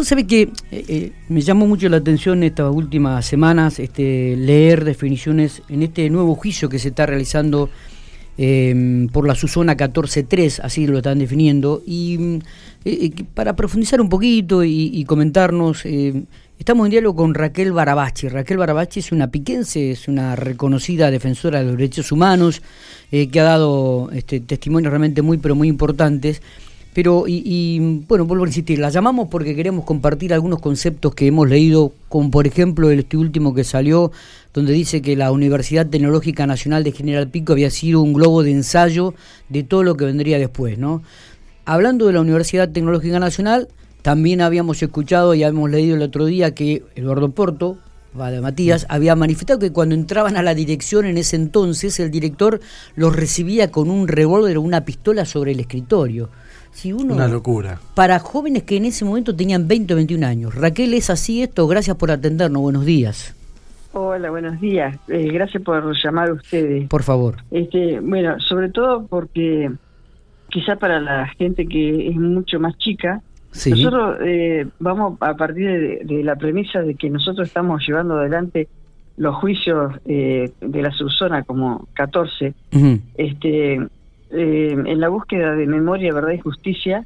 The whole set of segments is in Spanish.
vos sabés que eh, eh, me llamó mucho la atención estas últimas semanas este, leer definiciones en este nuevo juicio que se está realizando em, por la Susona 14.3, así lo están definiendo, y eh, para profundizar un poquito y, comentarnos, estamos en diálogo con Raquel Barabachi. Raquel Barabachi es una piquense, es una reconocida defensora de los derechos humanos, que ha dado este, testimonios realmente muy, pero muy importantes. Pero, y, bueno, vuelvo a insistir, la llamamos porque queremos compartir algunos conceptos que hemos leído, como por ejemplo este último que salió, donde dice que la Universidad Tecnológica Nacional de General Pico había sido un globo de ensayo de todo lo que vendría después, ¿no? Hablando de la Universidad Tecnológica Nacional, también habíamos escuchado y habíamos leído el otro día que Eduardo Porto, Matías, había manifestado que cuando entraban a la dirección en ese entonces, el director los recibía con un revólver o una pistola sobre el escritorio. Una locura. Para jóvenes que en ese momento tenían 20 o 21 años. Raquel, ¿es así esto? Gracias por atendernos. Buenos días. Hola, buenos días. Eh, gracias por llamar a ustedes. Por favor. Este, bueno, sobre todo porque quizá para la gente que es mucho más chica, nosotros eh, vamos a partir de, la premisa de que nosotros estamos llevando adelante los juicios eh, de la subzona como 14, este eh, en la búsqueda de memoria, verdad y justicia,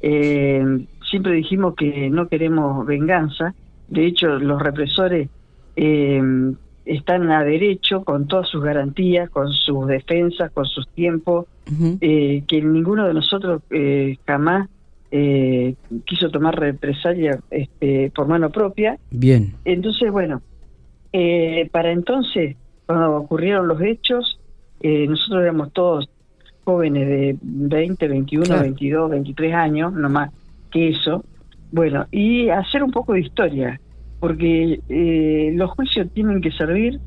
eh, siempre dijimos que no queremos venganza. De hecho, los represores eh, están a derecho con todas sus garantías, con sus defensas, con sus tiempos, que ninguno de nosotros jamás quiso tomar represalia este, por mano propia. Bien. Entonces, bueno, para entonces, cuando ocurrieron los hechos, nosotros éramos todos jóvenes de 20, 21, 22, 23 años, no más que eso. Bueno, y hacer un poco de historia, porque eh, los juicios tienen que servir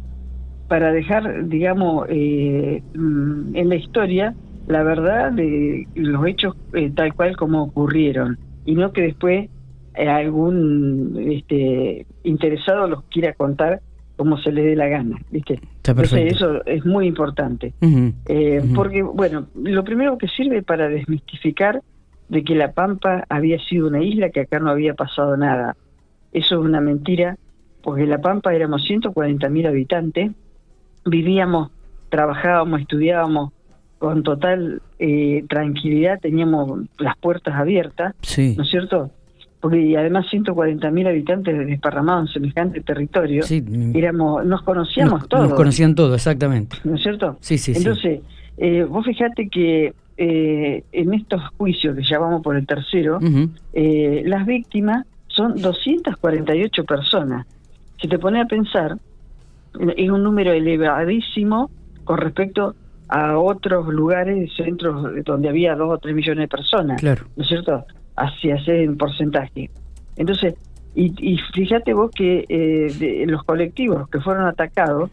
para dejar, digamos, eh, mm, en la historia la verdad de los hechos eh, tal cual como ocurrieron, y no que después algún este, interesado los quiera contar como se le dé la gana, ¿viste? Entonces eso es muy importante. Eh, porque, bueno, lo primero que sirve para desmistificar de que La Pampa había sido una isla, que acá no había pasado nada. Eso es una mentira, porque La Pampa éramos 140.000 habitantes, vivíamos, trabajábamos, estudiábamos con total eh, tranquilidad, teníamos las puertas abiertas, ¿no es cierto? Porque además 140.000 habitantes desparramados en semejante territorio, éramos, nos conocíamos todos. Nos conocían todos, exactamente. ¿No es cierto? Sí, sí, Entonces, Eh, vos fijate que eh, en estos juicios, que ya vamos por el tercero, eh, las víctimas son 248 personas. Si te pones a pensar, es un número elevadísimo con respecto a otros lugares, centros donde había 2 o 3 millones de personas. Claro. ¿No es cierto? Hacia ese porcentaje. Entonces, y, fíjate vos que eh, los colectivos que fueron atacados,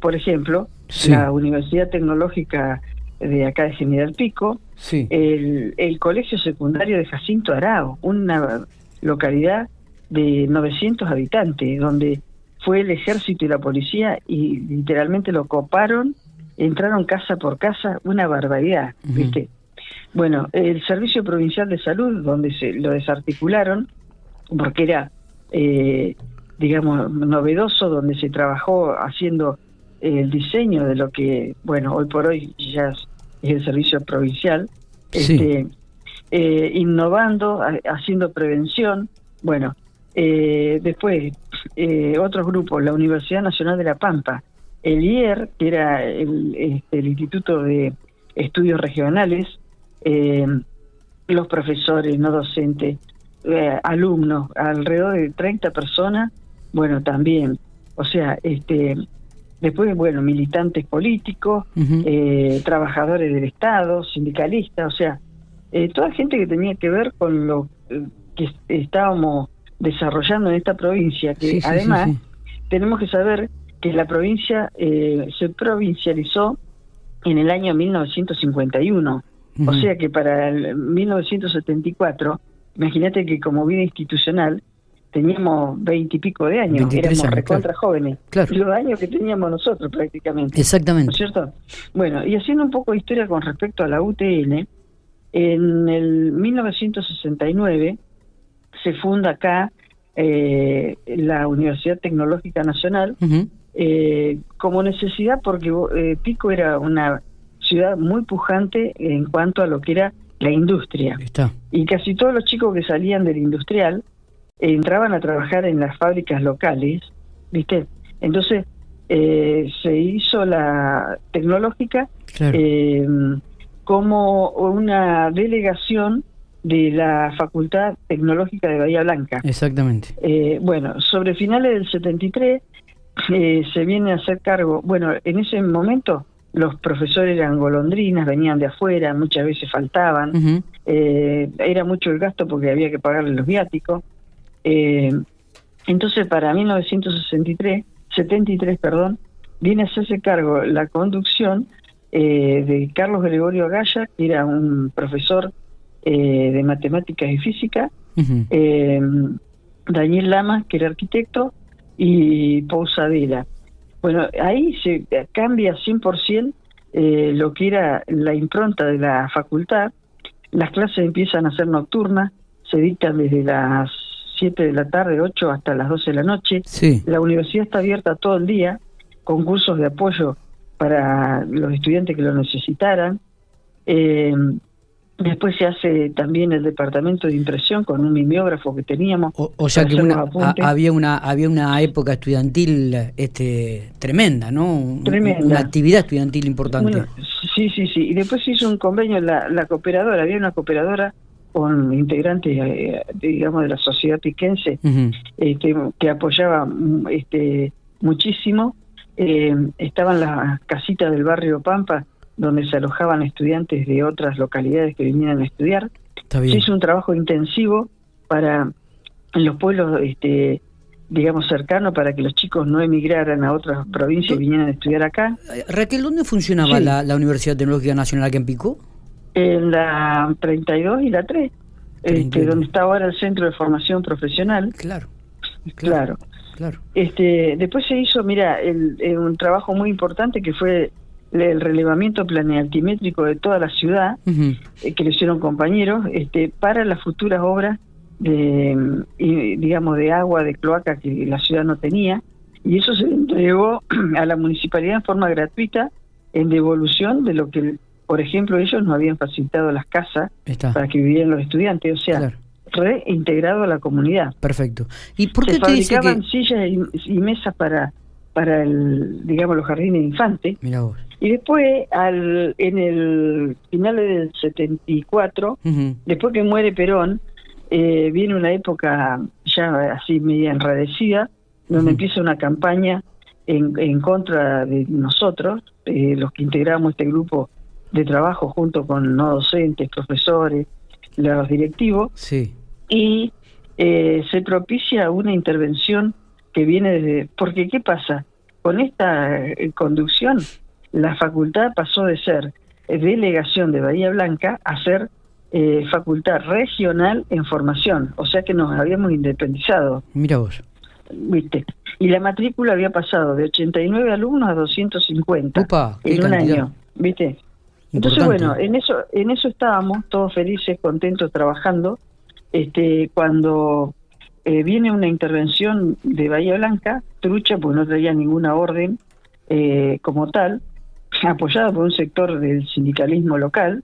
por ejemplo, la Universidad Tecnológica de acá de General Pico, el, el Colegio Secundario de Jacinto Arao, una localidad de 900 habitantes, donde fue el ejército y la policía y literalmente lo coparon, entraron casa por casa, una barbaridad, ¿viste? Bueno, el Servicio Provincial de Salud, donde se lo desarticularon, porque era, eh, digamos, novedoso, donde se trabajó haciendo el diseño de lo que, bueno, hoy por hoy ya es el Servicio Provincial, este, eh, innovando, haciendo prevención. Bueno, eh, después, otros grupos, la Universidad Nacional de La Pampa, el IER, que era el, este, el Instituto de Estudios Regionales, eh, los profesores, no docentes, eh, alumnos, alrededor de 30 personas, bueno, también. O sea, este después, bueno, militantes políticos, eh, trabajadores del Estado, sindicalistas, o sea, eh, toda gente que tenía que ver con lo que estábamos desarrollando en esta provincia, que además tenemos que saber que la provincia se provincializó en el año 1951. O sea que para el 1974, imagínate que como vida institucional teníamos veintipico de años, éramos recontra jóvenes, los años que teníamos nosotros prácticamente. Exactamente. ¿No es cierto? Bueno, y haciendo un poco de historia con respecto a la UTN, en el 1969 se funda acá eh, la Universidad Tecnológica Nacional eh, como necesidad porque eh, Pico era una ciudad muy pujante en cuanto a lo que era la industria. Y casi todos los chicos que salían del industrial entraban a trabajar en las fábricas locales, ¿viste? Entonces se hizo la tecnológica como una delegación de la Facultad Tecnológica de Bahía Blanca. Exactamente. Eh, bueno, sobre finales del 73 eh, se viene a hacer cargo, bueno, en ese momento los profesores eran golondrinas, venían de afuera, muchas veces faltaban, eh, era mucho el gasto porque había que pagarle los viáticos. entonces, para 1963, 73, perdón, viene a hacerse cargo la conducción de Carlos Gregorio Gaya, que era un profesor eh, de matemáticas y física, eh, Daniel Lama, que era arquitecto, y Pousadela. Bueno, ahí se cambia 100% eh, lo que era la impronta de la facultad. Las clases empiezan a ser nocturnas, se dictan desde las 7 de la tarde, 8 hasta las 12 de la noche. La universidad está abierta todo el día, con cursos de apoyo para los estudiantes que lo necesitaran. Eh, Después se hace también el departamento de impresión con un mimeógrafo que teníamos. O, sea que había una había una época estudiantil este tremenda, ¿no? Tremenda. Una actividad estudiantil importante. sí, sí, sí. Y después se hizo un convenio la, la cooperadora, había una cooperadora con integrantes, eh, digamos, de la sociedad piquense eh, que, apoyaba mm, este muchísimo. Eh, estaban las casitas del barrio Pampa donde se alojaban estudiantes de otras localidades que vinieran a estudiar. Se hizo un trabajo intensivo para en los pueblos, este, digamos, cercanos, para que los chicos no emigraran a otras provincias y vinieran a estudiar acá. Eh, Raquel, ¿dónde funcionaba la, Universidad Tecnológica Nacional aquí en Pico? En la 32 y la 3, este, donde está ahora el Centro de Formación Profesional. Claro. Claro. claro. Este, después se hizo, mira, el, un trabajo muy importante que fue el relevamiento planealtimétrico de toda la ciudad, eh, que le hicieron compañeros, este, para las futuras obras de, digamos, de agua, de cloaca que la ciudad no tenía, y eso se entregó a la municipalidad en forma gratuita en devolución de lo que, por ejemplo, ellos no habían facilitado las casas para que vivieran los estudiantes, o sea, reintegrado a la comunidad. Perfecto. ¿Y por qué se fabricaban sillas y, mesas para para el digamos los jardines de infantes. Vos. Y después, al, en el final del 74, después que muere Perón, eh, viene una época ya así media enradecida, donde empieza una campaña en, en contra de nosotros, eh, los que integramos este grupo de trabajo junto con no docentes, profesores, los directivos, sí. y eh, se propicia una intervención que viene desde... Porque, ¿qué pasa? Con esta conducción la facultad pasó de ser delegación de Bahía Blanca a ser eh, facultad regional en formación, o sea que nos habíamos independizado. Mira vos. ¿Viste? Y la matrícula había pasado de 89 alumnos a 250 en un año, ¿viste? Entonces, bueno, en eso en eso estábamos todos felices, contentos, trabajando. Este, cuando eh, viene una intervención de Bahía Blanca, trucha, pues no traía ninguna orden eh, como tal, apoyada por un sector del sindicalismo local,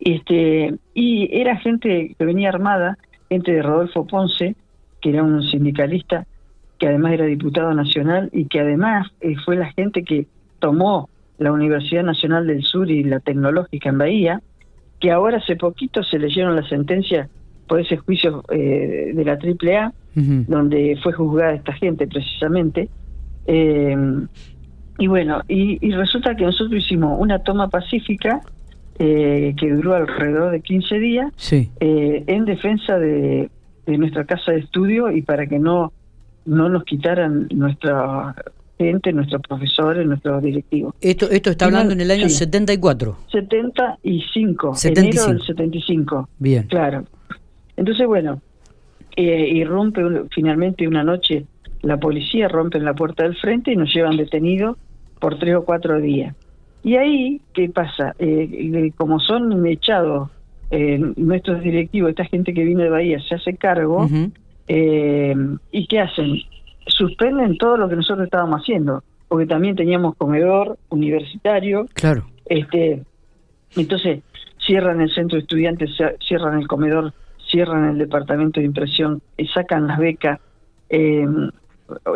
este, y era gente que venía armada, gente de Rodolfo Ponce, que era un sindicalista, que además era diputado nacional y que además eh, fue la gente que tomó la Universidad Nacional del Sur y la Tecnológica en Bahía, que ahora hace poquito se leyeron la sentencia por ese juicio eh, de la AAA, donde fue juzgada esta gente precisamente. Eh, y bueno, y, resulta que nosotros hicimos una toma pacífica eh, que duró alrededor de 15 días eh, en defensa de, nuestra casa de estudio y para que no, no nos quitaran nuestra gente, nuestros profesores, nuestros directivos. Esto esto está hablando en el año 74. 75, 75, enero del 75. Bien. Claro. Entonces, bueno, eh, irrumpe finalmente una noche la policía, rompen la puerta del frente y nos llevan detenidos por tres o cuatro días. Y ahí, ¿qué pasa? Eh, como son echados eh, nuestros directivos, esta gente que viene de Bahía, se hace cargo, eh, ¿y qué hacen? Suspenden todo lo que nosotros estábamos haciendo, porque también teníamos comedor universitario. Claro. Este, entonces, cierran el centro de estudiantes, cierran el comedor, cierran el departamento de impresión, y sacan las becas. Eh,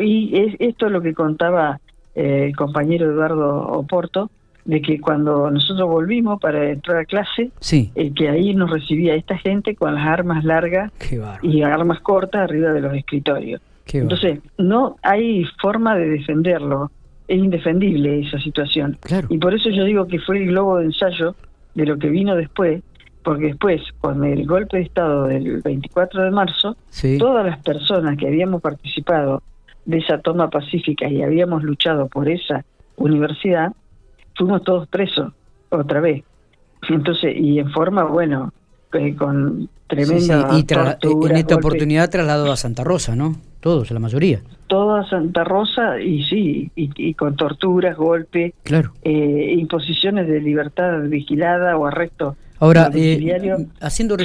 y es, esto es lo que contaba el compañero Eduardo Oporto, de que cuando nosotros volvimos para entrar a clase, sí. Eh, que ahí nos recibía esta gente con las armas largas y armas cortas arriba de los escritorios. Entonces, no hay forma de defenderlo, es indefendible esa situación. Y por eso yo digo que fue el globo de ensayo de lo que vino después, porque después, con el golpe de Estado del 24 de marzo, todas las personas que habíamos participado de esa toma pacífica y habíamos luchado por esa universidad, fuimos todos presos otra vez. Entonces, y en forma, bueno, eh, con tremenda. Y en esta oportunidad trasladó a Santa Rosa, ¿no? Todos, la mayoría. Toda Santa Rosa, y sí, y, con torturas, golpes, claro. eh, imposiciones de libertad vigilada o arresto. Ahora, eh, haciendo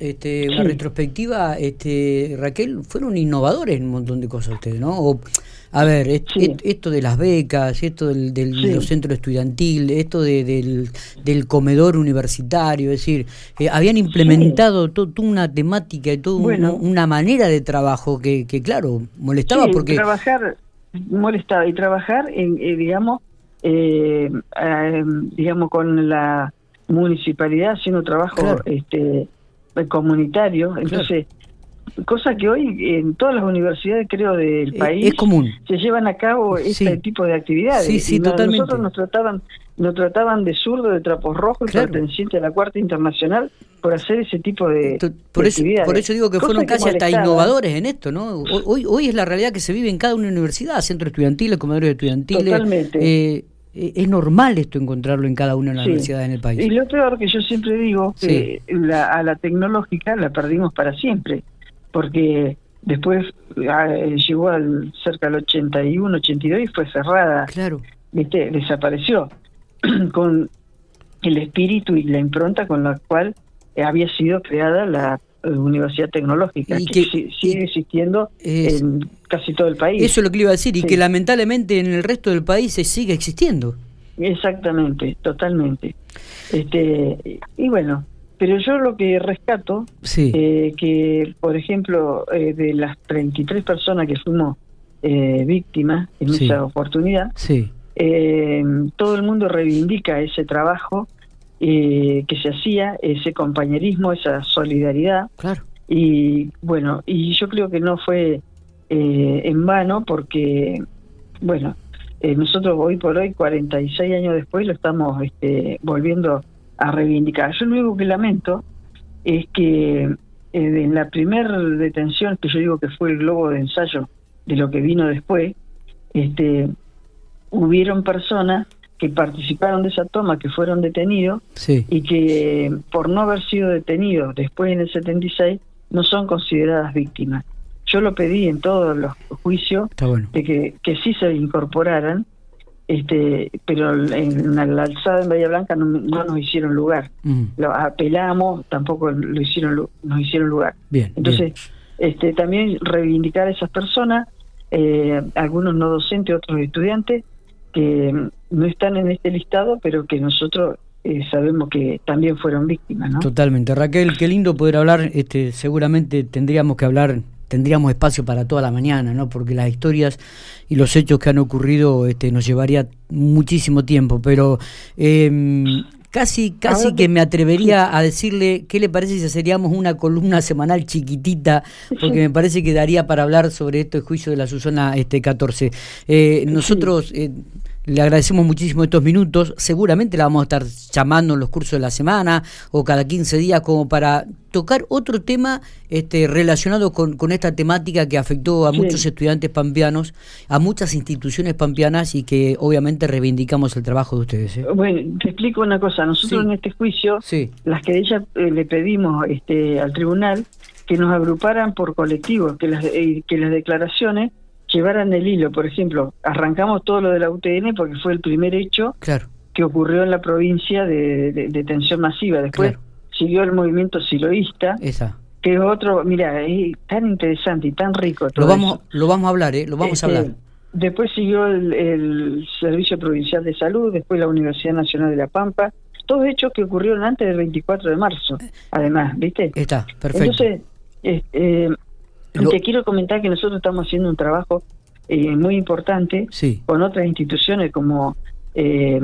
este, una retrospectiva, este, Raquel, fueron innovadores en un montón de cosas ustedes, ¿no? O, a ver, esto de las becas, esto del, del centro estudiantil, esto del, del, comedor universitario, es decir, eh, habían implementado toda una temática y toda una, manera de trabajo que, que claro, molestaba porque... trabajar molestaba y trabajar en, eh, digamos, eh, digamos, con la municipalidad haciendo trabajo este comunitario, entonces cosa que hoy en todas las universidades creo del eh, país es común. se llevan a cabo este tipo de actividades. Sí, sí, totalmente. Nosotros nos trataban nos trataban de zurdo, de trapos rojos y perteneciente a la Cuarta Internacional por hacer ese tipo de, por eso, Por eso digo que fueron casi hasta innovadores en esto, ¿no? Hoy, hoy es la realidad que se vive en cada una universidad, centro estudiantil, comedores estudiantiles. Totalmente. Eh, eh, es normal esto encontrarlo en cada una de las universidades en el país. Y lo peor que yo siempre digo, que a la tecnológica la perdimos para siempre porque después ah, llegó al cerca del 81, 82 y fue cerrada. Claro. ¿Viste? Desapareció con el espíritu y la impronta con la cual había sido creada la eh, Universidad Tecnológica, que, sigue existiendo en casi todo el país. Eso es lo que le iba a decir, y que lamentablemente en el resto del país se sigue existiendo. Exactamente, totalmente. Este, y bueno, pero yo lo que rescato, eh, que por ejemplo, eh, de las 33 personas que fuimos eh, víctimas en esa oportunidad, eh, todo el mundo reivindica ese trabajo que se hacía, ese compañerismo, esa solidaridad. Claro. Y bueno, y yo creo que no fue en vano porque, bueno, nosotros hoy por hoy, 46 años después, lo estamos este, volviendo a reivindicar. Yo lo único que lamento es que eh, en la primera detención, que yo digo que fue el globo de ensayo de lo que vino después, este, hubieron personas que participaron de esa toma, que fueron detenidos y que por no haber sido detenidos después en el 76 no son consideradas víctimas. Yo lo pedí en todos los juicios de que, que sí se incorporaran este pero en la, alzada en Bahía Blanca no, nos hicieron lugar. Mm. lo apelamos tampoco lo hicieron nos hicieron lugar. Bien. Entonces este también reivindicar a esas personas eh, algunos no docentes otros estudiantes que no están en este listado pero que nosotros eh, sabemos que también fueron víctimas ¿no? totalmente Raquel qué lindo poder hablar este seguramente tendríamos que hablar tendríamos espacio para toda la mañana, ¿no? Porque las historias y los hechos que han ocurrido este, nos llevaría muchísimo tiempo, pero em, casi casi que me atrevería a decirle qué le parece si seríamos una columna semanal chiquitita, porque me parece que daría para hablar sobre esto el juicio de la Susana este 14. Eh, nosotros eh, le agradecemos muchísimo estos minutos. Seguramente la vamos a estar llamando en los cursos de la semana o cada 15 días como para tocar otro tema este, relacionado con, con esta temática que afectó a muchos estudiantes pampeanos, a muchas instituciones pampeanas y que obviamente reivindicamos el trabajo de ustedes. ¿eh? Bueno, te explico una cosa. Nosotros en este juicio, las que ella eh, le pedimos este, al tribunal que nos agruparan por colectivos, que las, eh, que las declaraciones llevaran el hilo. Por ejemplo, arrancamos todo lo de la UTN porque fue el primer hecho claro. que ocurrió en la provincia de, de, tensión masiva. Después siguió el movimiento siloísta. Esa. Que es otro, mira, es tan interesante y tan rico. lo vamos, lo vamos a hablar, ¿eh? Lo vamos a este, hablar. Después siguió el, Servicio Provincial de Salud, después la Universidad Nacional de La Pampa, todos hechos que ocurrieron antes del 24 de marzo, además, ¿viste? Está, perfecto. Entonces, eh, te quiero comentar que nosotros estamos haciendo un trabajo eh, muy importante con otras instituciones como eh,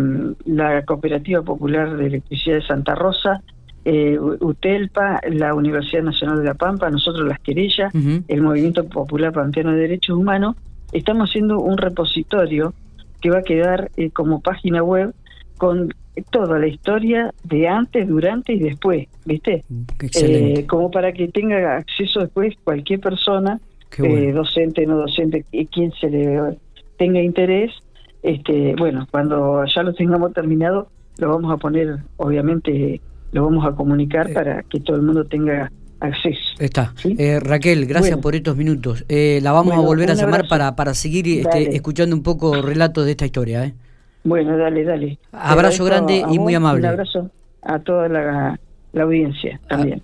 la Cooperativa Popular de Electricidad de Santa Rosa, eh, UTELPA, la Universidad Nacional de La Pampa, nosotros las querellas, el Movimiento Popular Pampeano de Derechos Humanos, estamos haciendo un repositorio que va a quedar eh, como página web con toda la historia de antes, durante y después, ¿viste? Eh, como para que tenga acceso después cualquier persona, eh, docente, no docente, quien se le tenga interés. Este, bueno, cuando ya lo tengamos terminado, lo vamos a poner, obviamente, lo vamos a comunicar para que todo el mundo tenga acceso. Está. Eh, Raquel, gracias por estos minutos. Eh, la vamos a volver a llamar para, para seguir este, escuchando un poco relatos de esta historia. ¿eh? Bueno, dale, dale. Abrazo grande y muy amable. Un abrazo a toda la, audiencia también.